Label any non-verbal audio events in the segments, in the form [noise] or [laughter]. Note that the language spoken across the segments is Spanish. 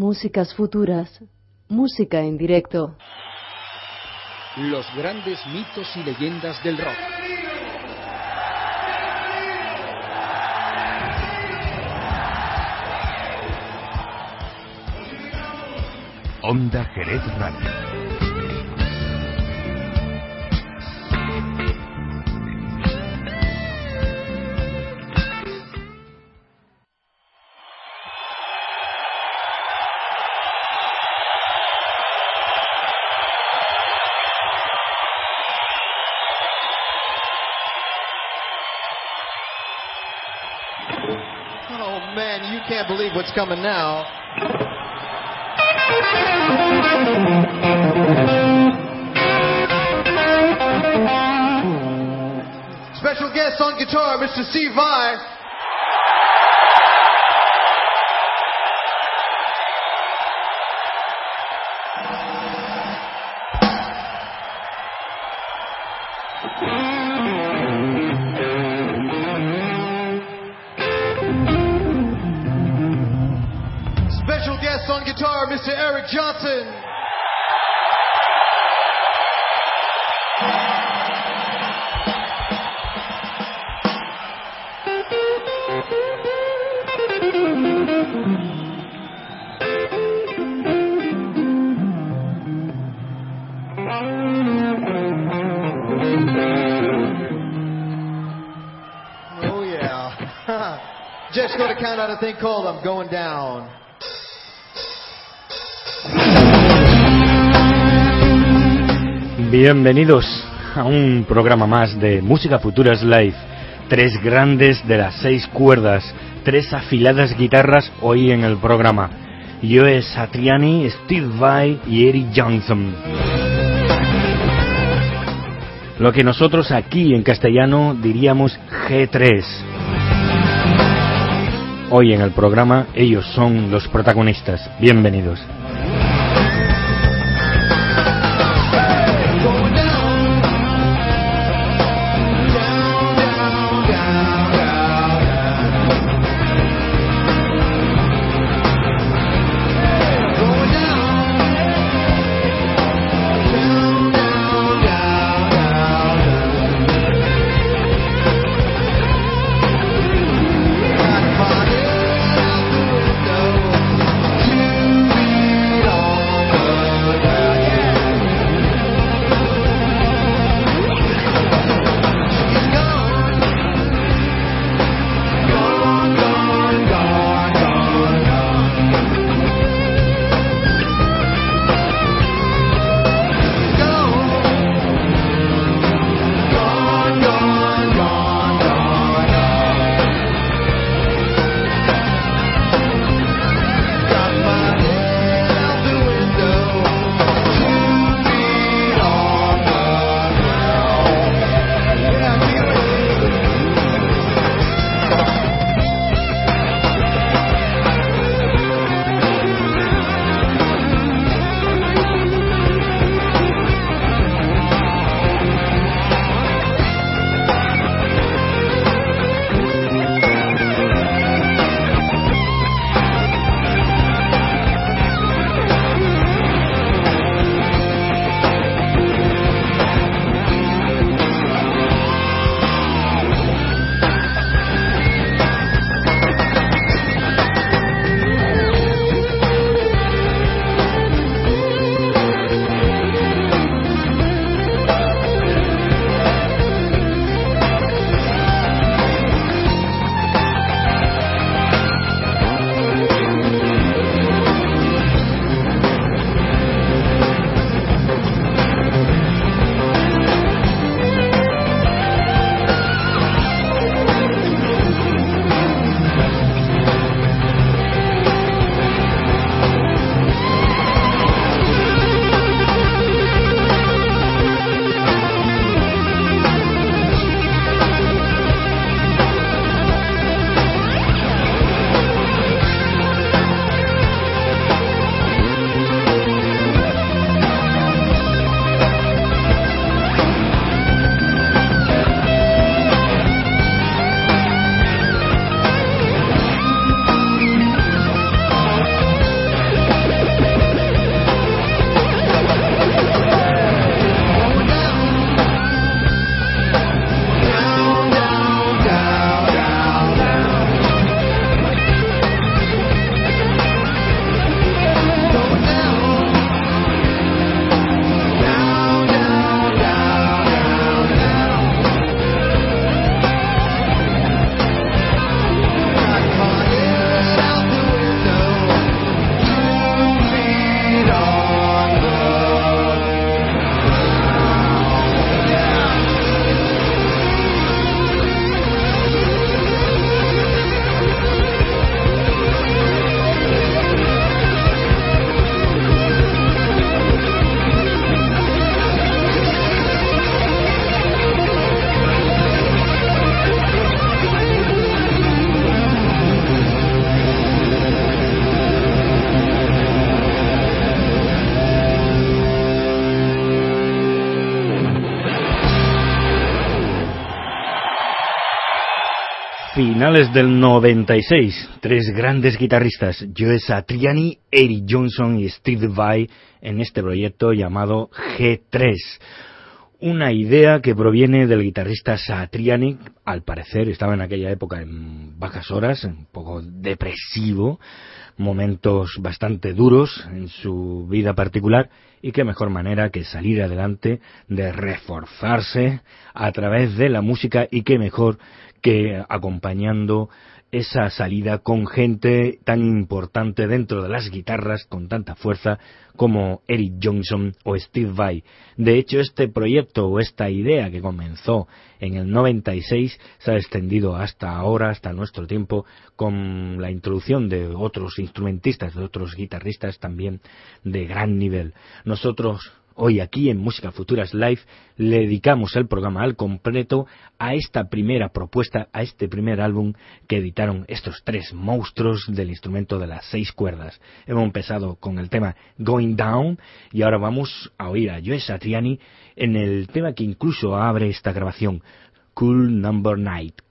Músicas futuras, música en directo. Los grandes mitos y leyendas del rock. Onda Jerez Radio. Can't believe what's coming now. Special guest on guitar, Mr. Steve Vai. Johnson. Oh yeah. [laughs] Just gonna count out a thing called I'm Going Down. Bienvenidos a un programa más de Música Futuras Live. Tres grandes de las seis cuerdas, tres afiladas guitarras hoy en el programa. Joe Satriani, Steve Vai y Eric Johnson. Lo que nosotros aquí en castellano diríamos G3. Hoy en el programa ellos son los protagonistas. Bienvenidos. Finales del 96, tres grandes guitarristas, Joe Satriani, Eric Johnson y Steve Vai, en este proyecto llamado G3. Una idea que proviene del guitarrista Satriani, al parecer estaba en aquella época en bajas horas, un poco depresivo, momentos bastante duros en su vida particular y qué mejor manera que salir adelante, de reforzarse a través de la música y qué mejor que acompañando esa salida con gente tan importante dentro de las guitarras con tanta fuerza como Eric Johnson o Steve Vai. De hecho, este proyecto o esta idea que comenzó en el 96 se ha extendido hasta ahora, hasta nuestro tiempo, con la introducción de otros instrumentistas, de otros guitarristas también de gran nivel. Nosotros Hoy aquí en Música Futuras Live le dedicamos el programa al completo a esta primera propuesta, a este primer álbum que editaron estos tres monstruos del instrumento de las seis cuerdas. Hemos empezado con el tema Going Down y ahora vamos a oír a Joe Satriani en el tema que incluso abre esta grabación, Cool Number Night.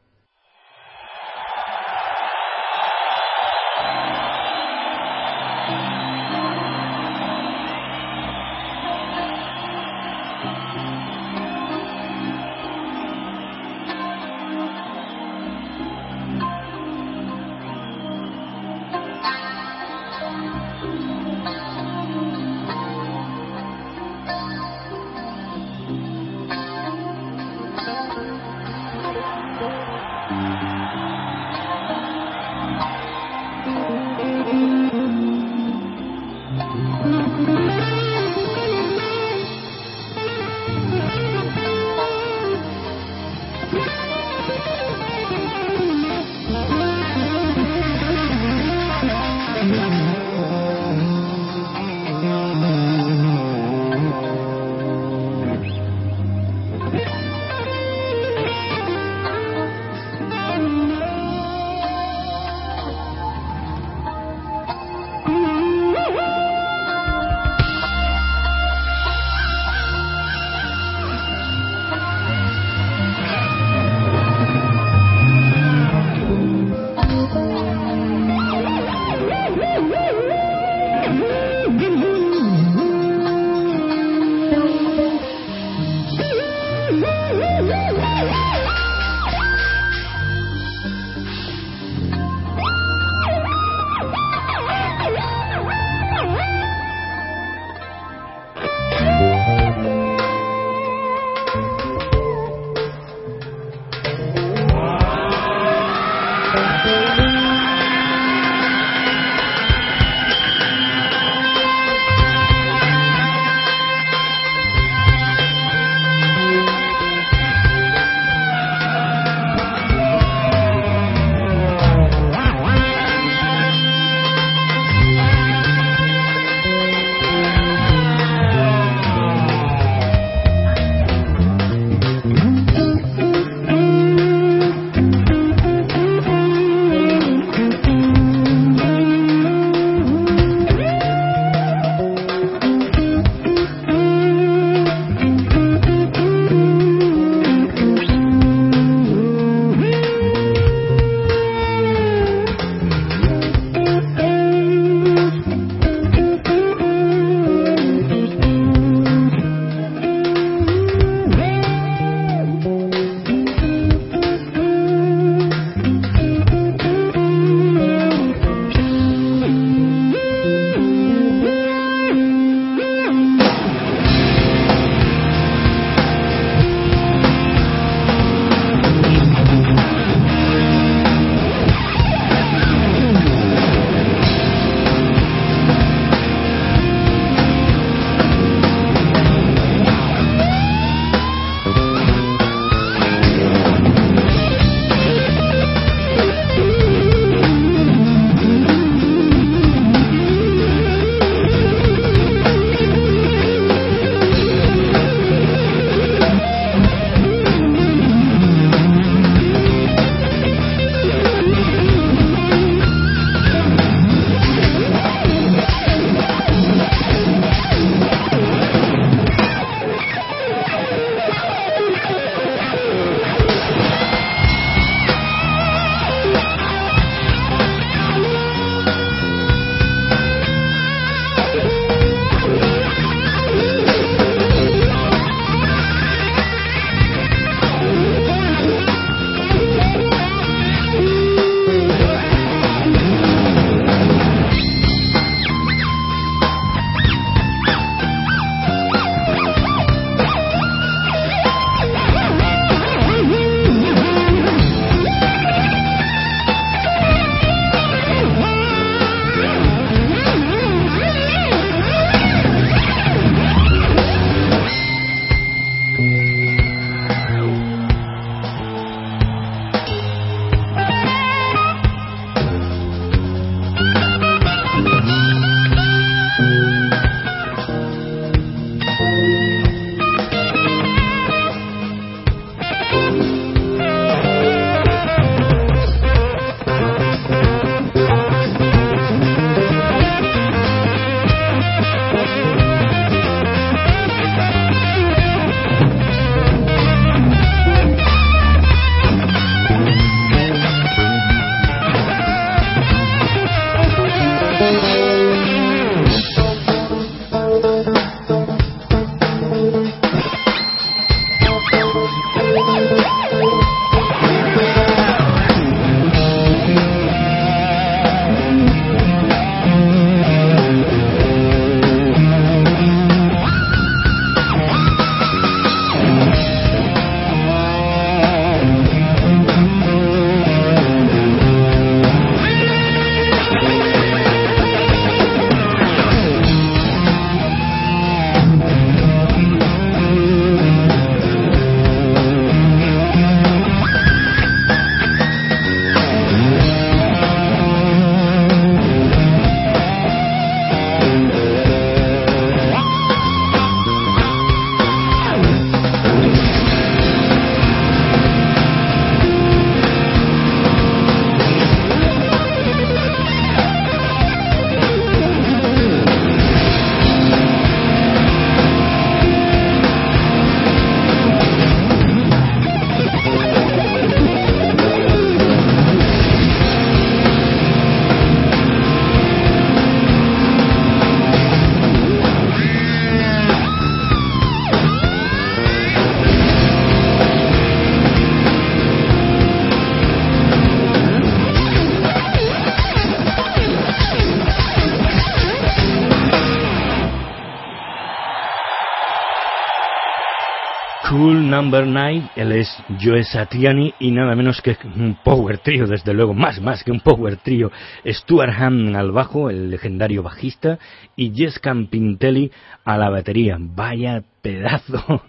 Number 9, él es Joe Satriani y nada menos que un power trio, desde luego, más, más que un power trio. Stuart Hamm al bajo, el legendario bajista, y Jess Campintelli a la batería. Vaya pedazo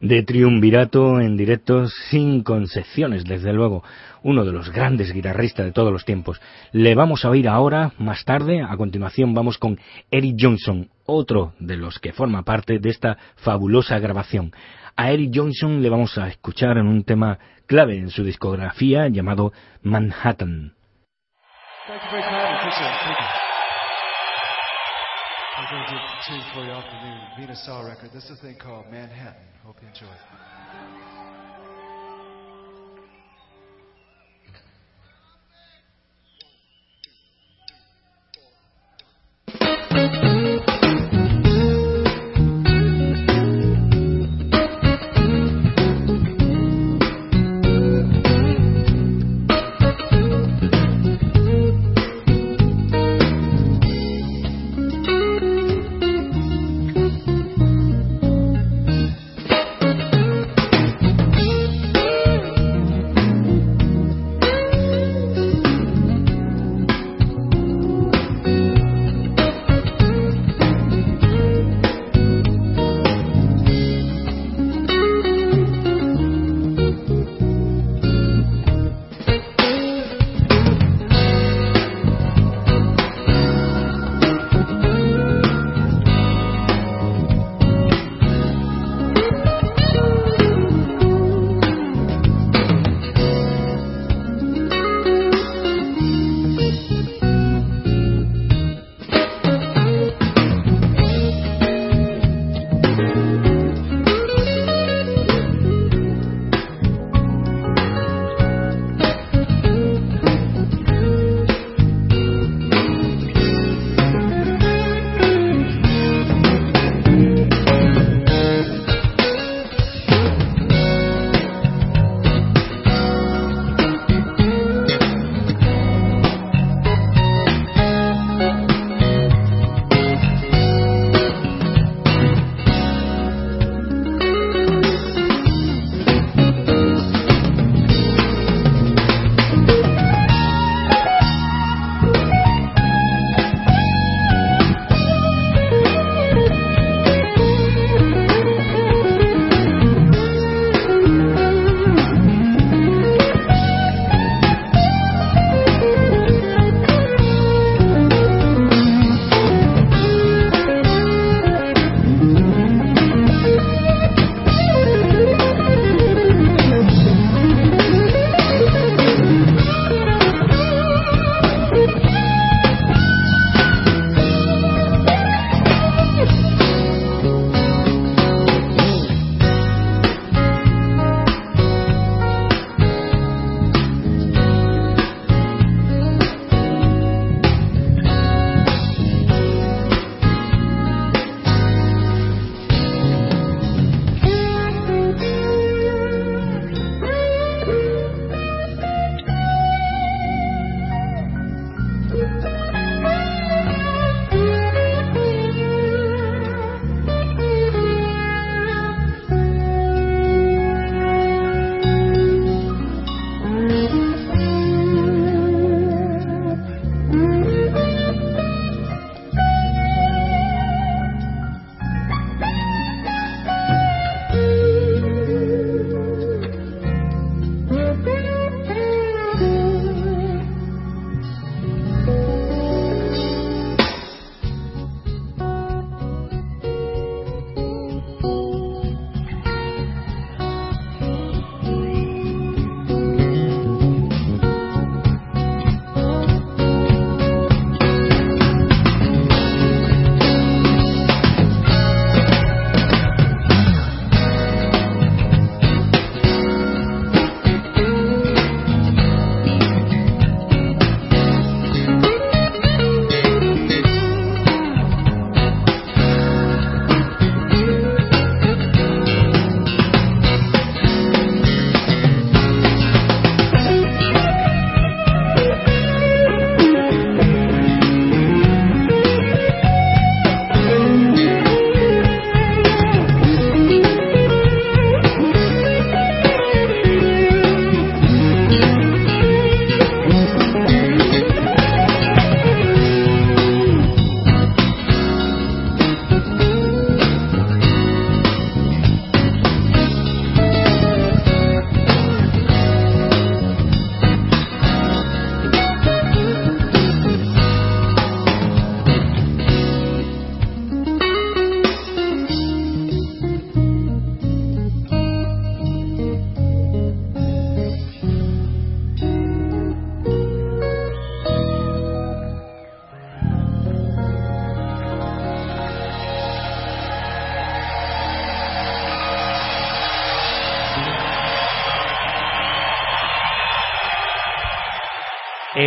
de triunvirato en directo sin concepciones, desde luego. Uno de los grandes guitarristas de todos los tiempos. Le vamos a oír ahora, más tarde, a continuación vamos con Eric Johnson, otro de los que forma parte de esta fabulosa grabación. A Eric Johnson le vamos a escuchar en un tema clave en su discografía llamado Manhattan. Thank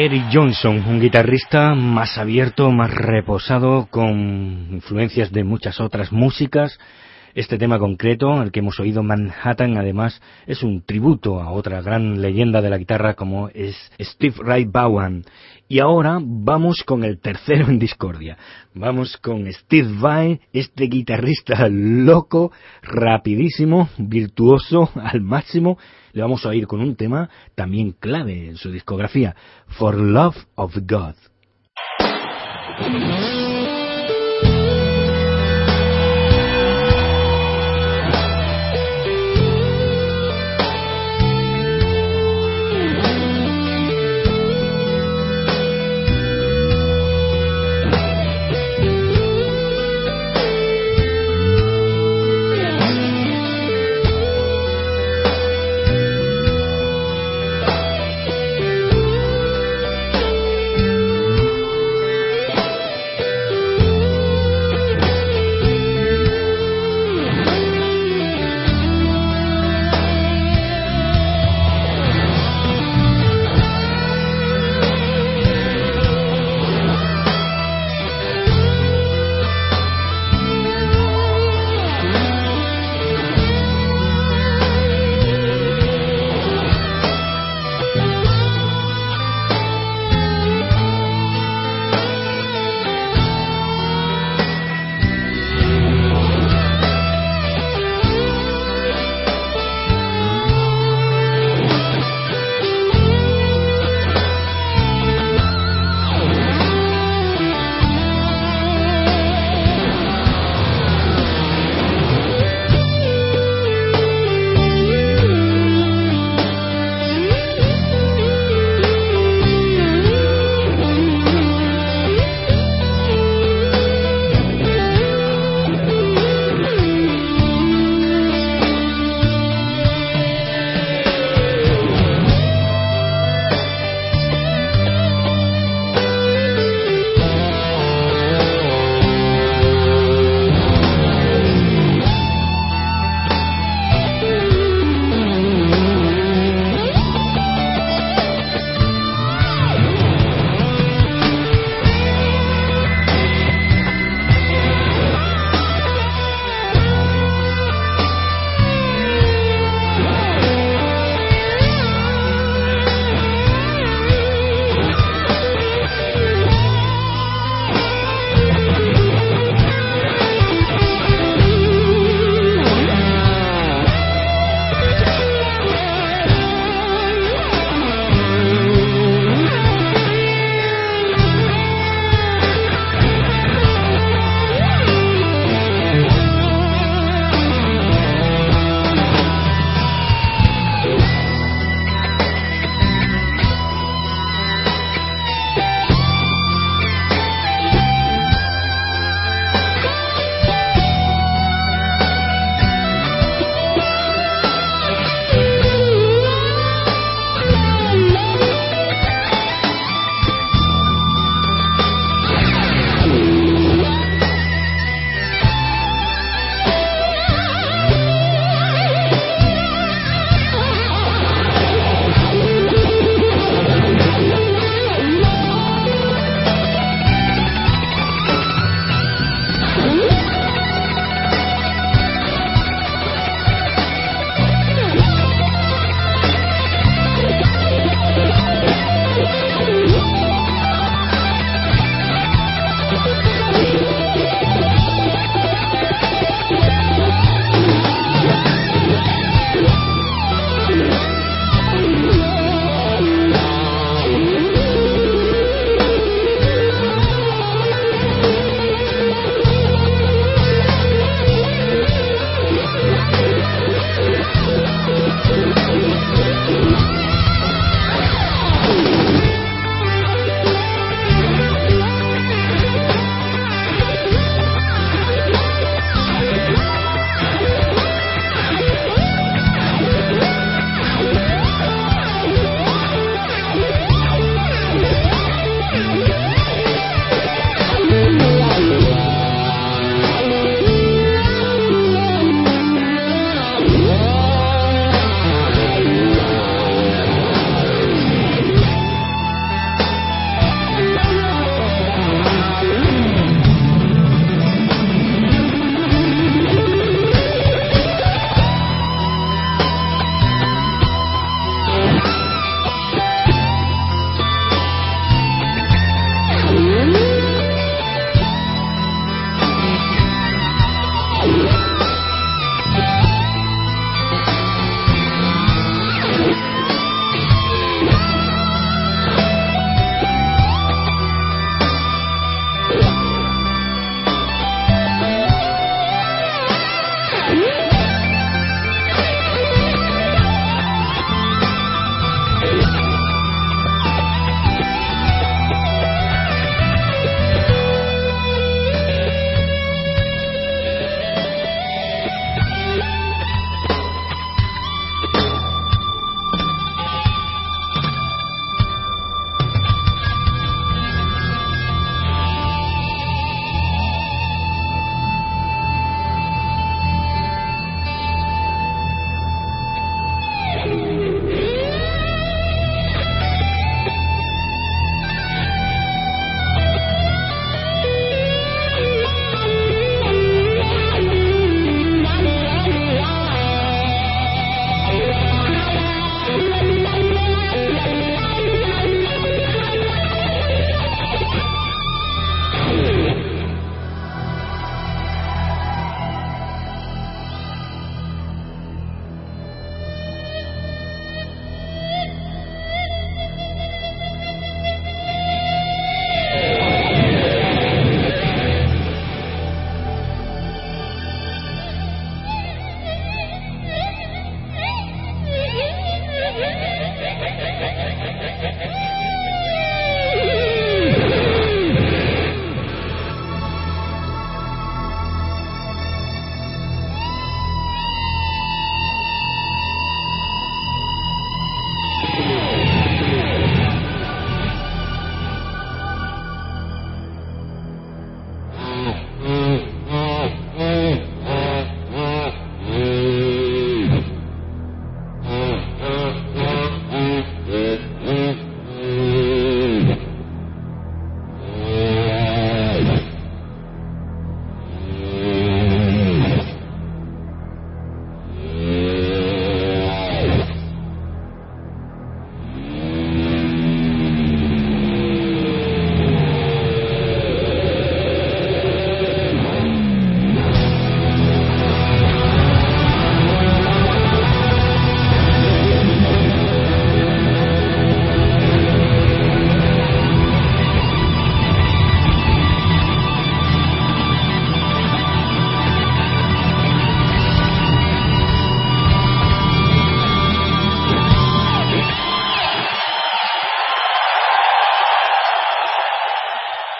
Eric Johnson, un guitarrista más abierto, más reposado, con influencias de muchas otras músicas. Este tema concreto, el que hemos oído Manhattan, además, es un tributo a otra gran leyenda de la guitarra como es Steve Ray Vaughan. Y ahora vamos con el tercero en discordia. Vamos con Steve Vai, este guitarrista loco, rapidísimo, virtuoso al máximo. Le vamos a oír con un tema también clave en su discografía, For Love of God.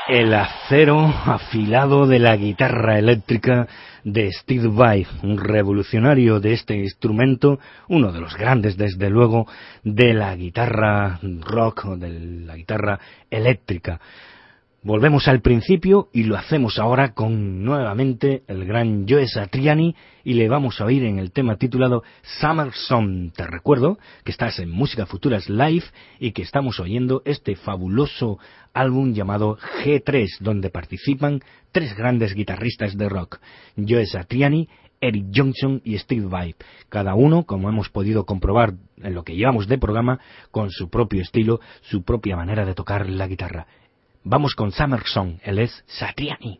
El acero afilado de la guitarra eléctrica de Steve Vai, un revolucionario de este instrumento, uno de los grandes desde luego de la guitarra rock o de la guitarra eléctrica. Volvemos al principio y lo hacemos ahora con nuevamente el gran Joe Satriani y le vamos a oír en el tema titulado Summer Song. Te recuerdo que estás en Música Futuras Live y que estamos oyendo este fabuloso álbum llamado G3 donde participan tres grandes guitarristas de rock, Joe Satriani, Eric Johnson y Steve Vai, cada uno, como hemos podido comprobar en lo que llevamos de programa, con su propio estilo, su propia manera de tocar la guitarra. Vamos con Summer Song, él es Satriani.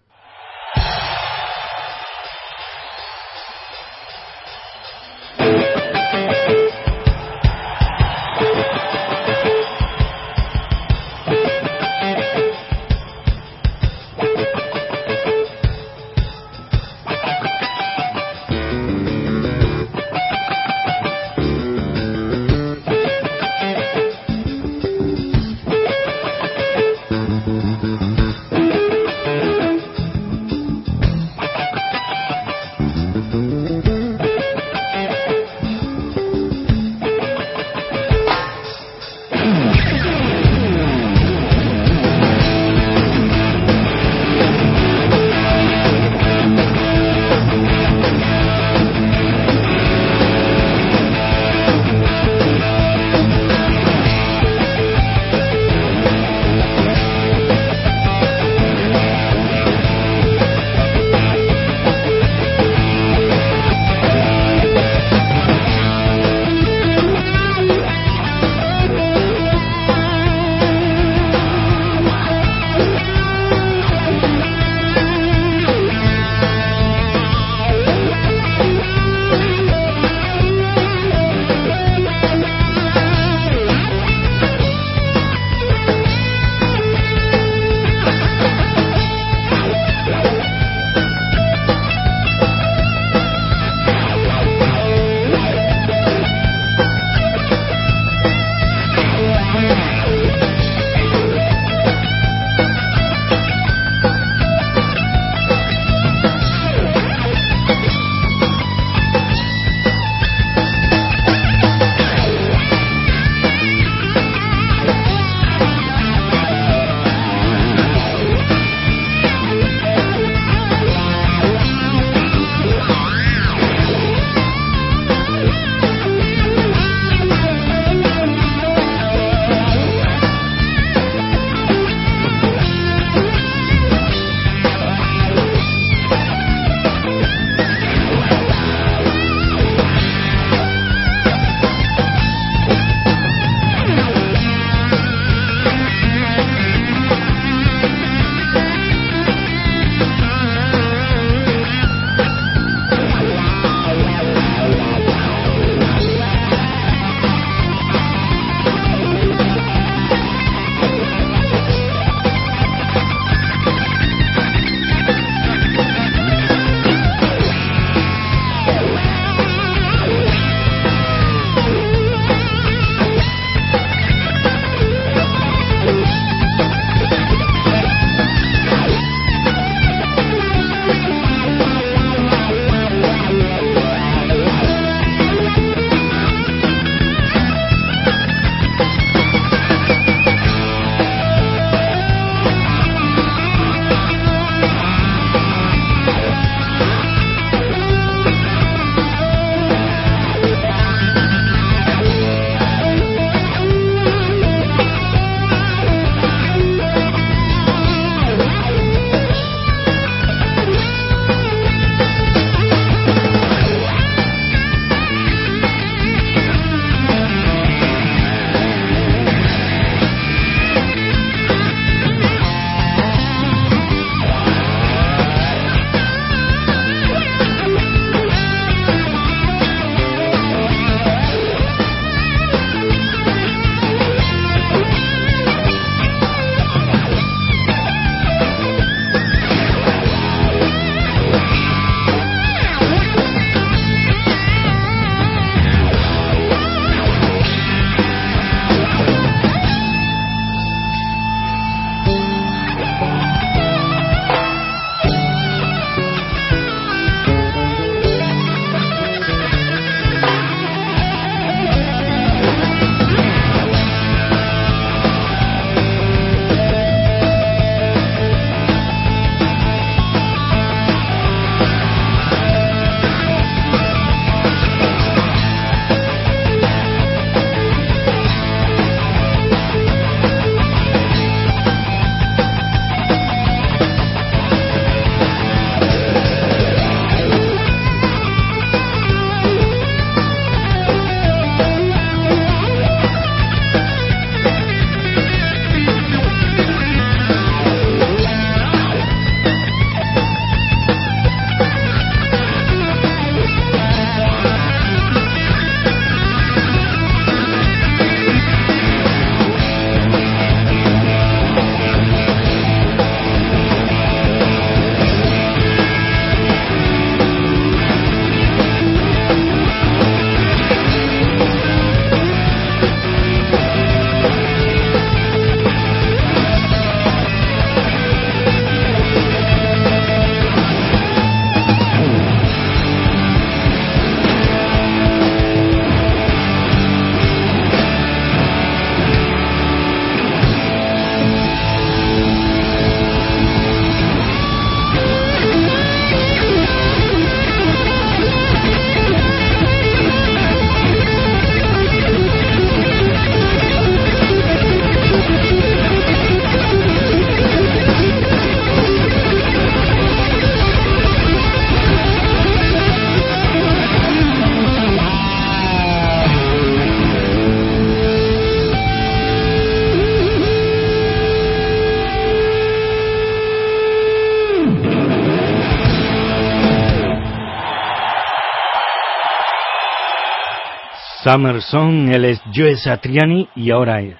Summer Song, él es Joe Satriani y ahora eh,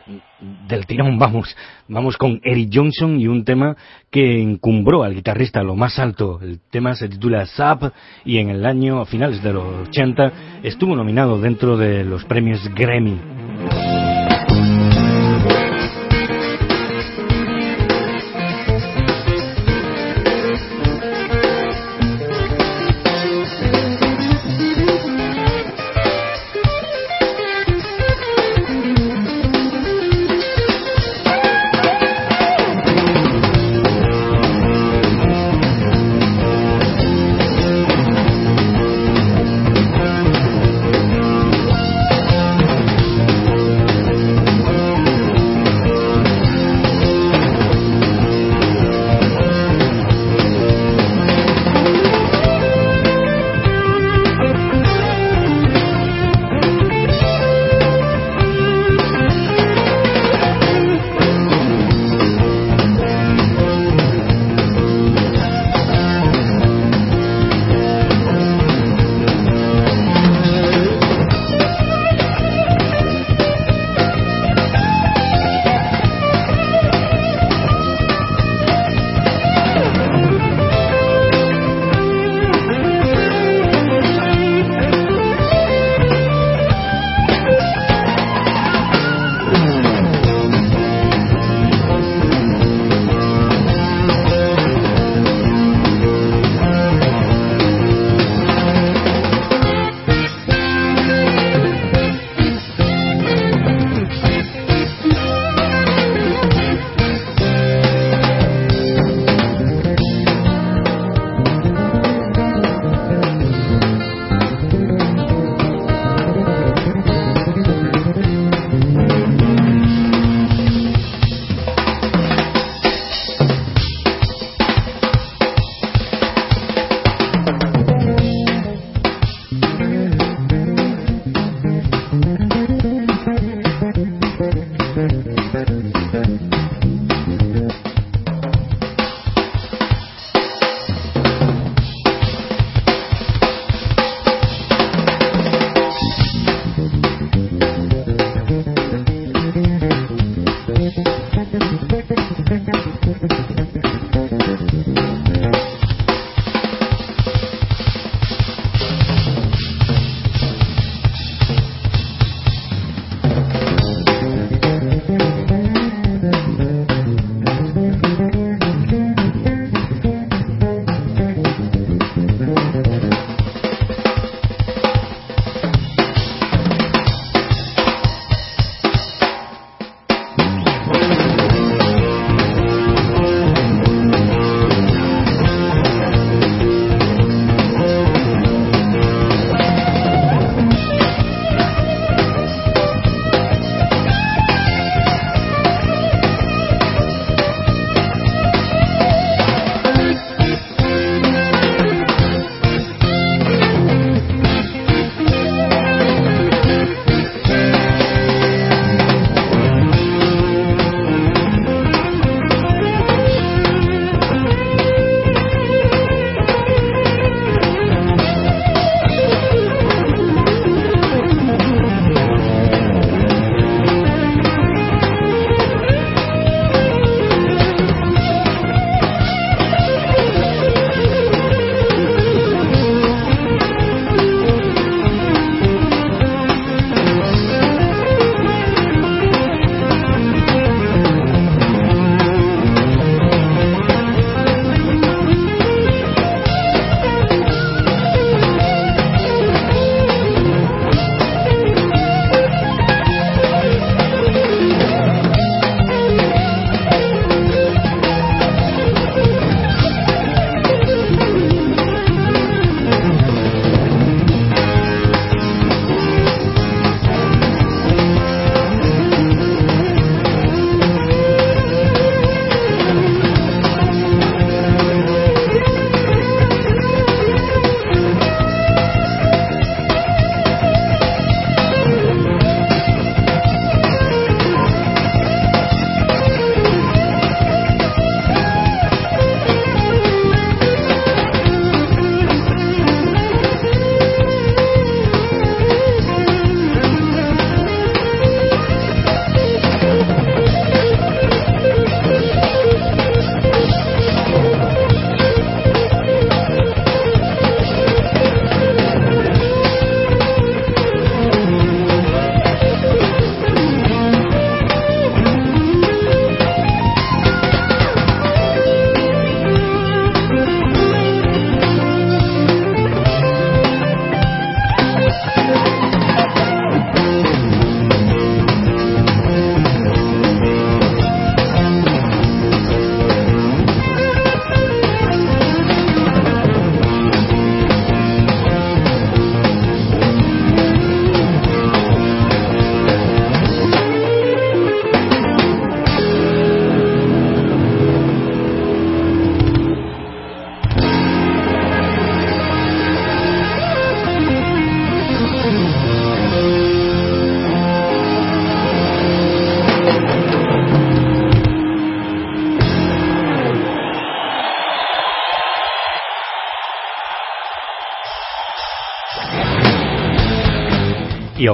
del tirón [laughs] vamos, vamos con Eric Johnson y un tema que encumbró al guitarrista lo más alto. El tema se titula Zap y en el año, a finales de los 80, estuvo nominado dentro de los premios Grammy.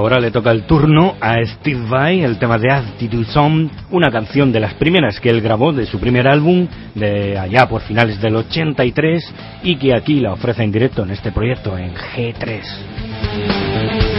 Ahora le toca el turno a Steve Vai, el tema de Attitude Song, una canción de las primeras que él grabó de su primer álbum, de allá por finales del 83, y que aquí la ofrece en directo en este proyecto en G3.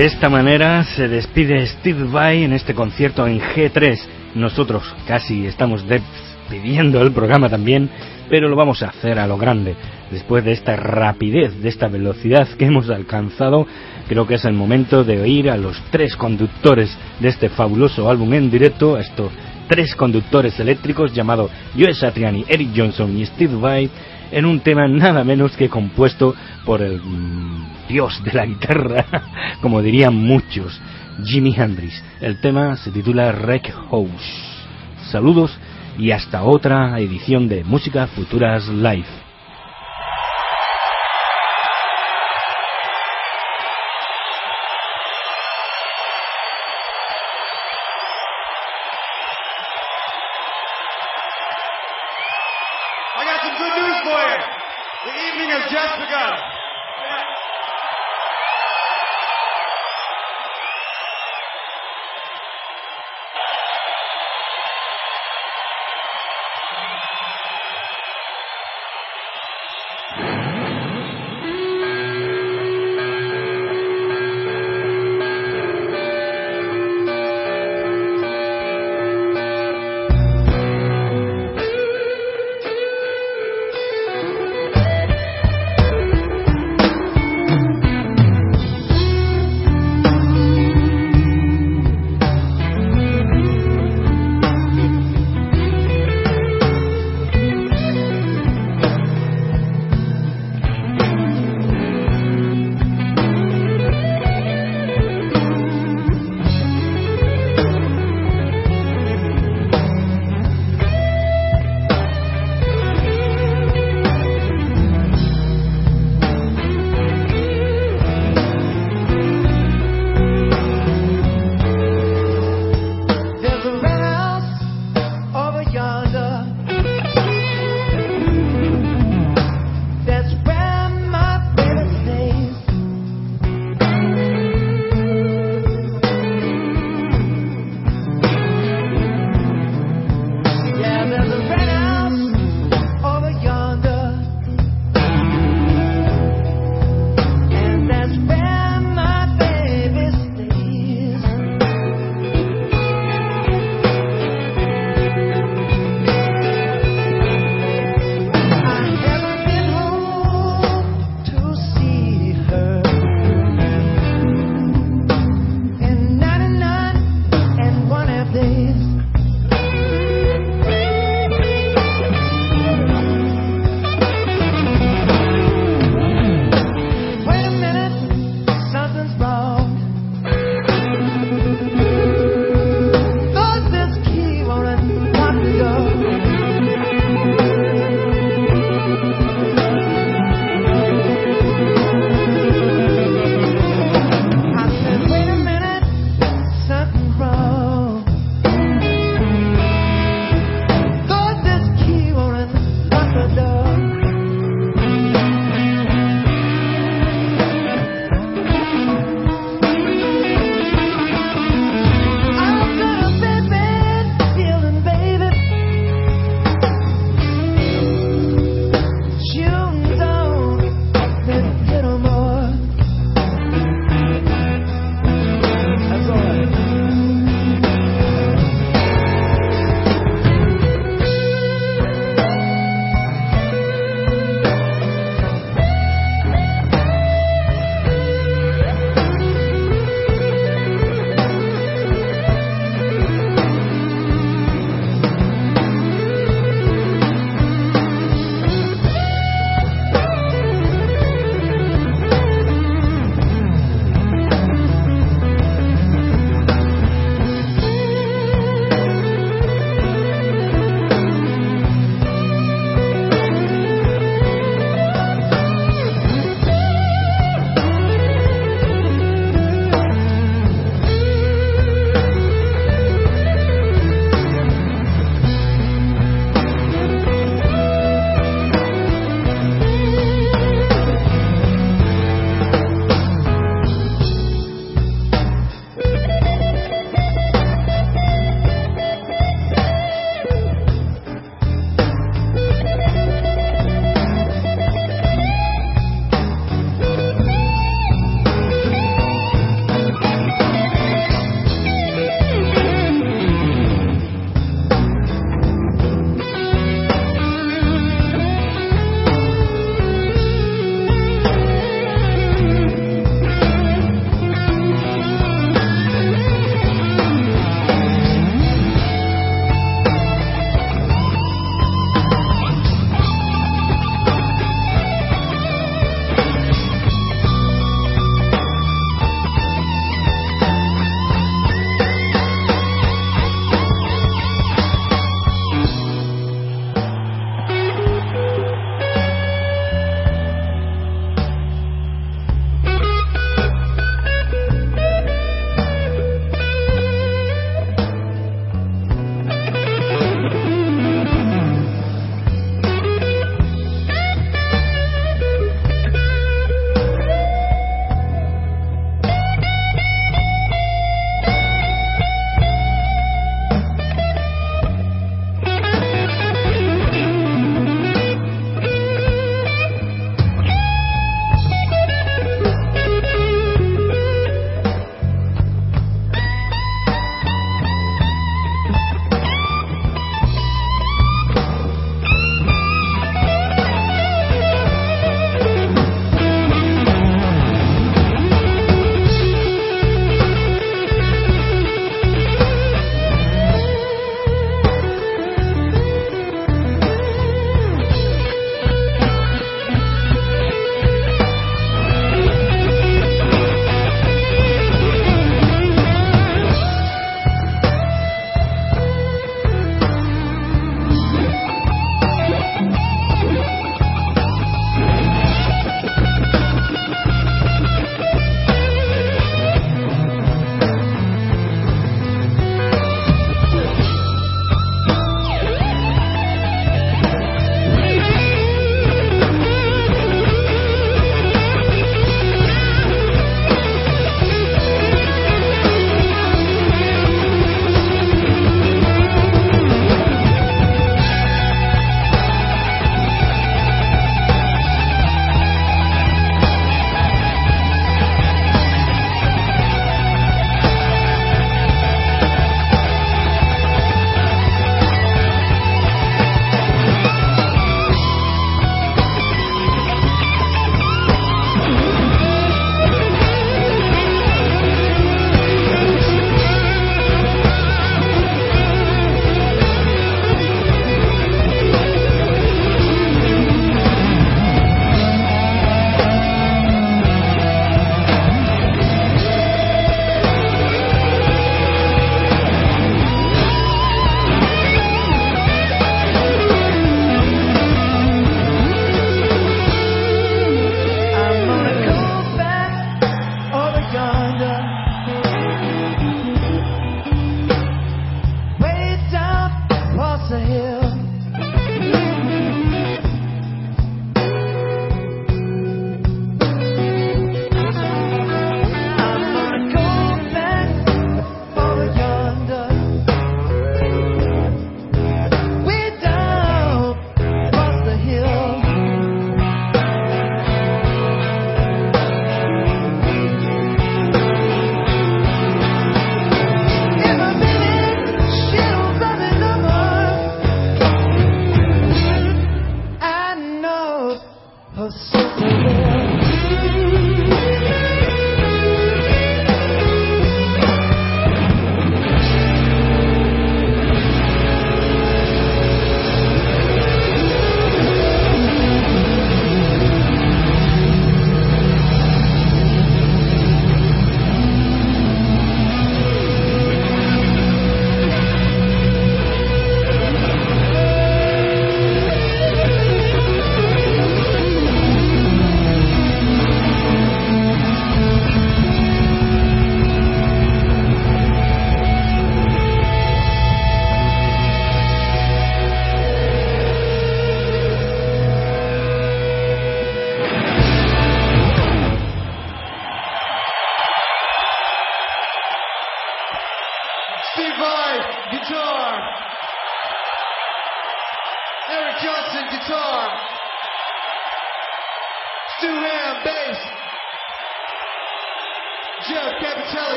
De esta manera se despide Steve Vai en este concierto en G3. Nosotros casi estamos despidiendo el programa también, pero lo vamos a hacer a lo grande. Después de esta rapidez, de esta velocidad que hemos alcanzado, creo que es el momento de oír a los tres conductores de este fabuloso álbum en directo, estos tres conductores eléctricos llamados Joe Satriani, Eric Johnson y Steve Vai, en un tema nada menos que compuesto por el mm, dios de la guitarra, [laughs] como dirían muchos, Jimi Hendrix. El tema se titula Wreck House. Saludos y hasta otra edición de Música Futuras Live.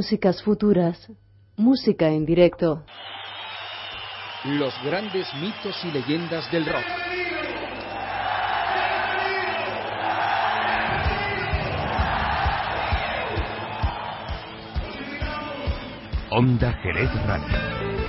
Músicas futuras. Música en directo. Los grandes mitos y leyendas del rock. Onda Jerez Radio.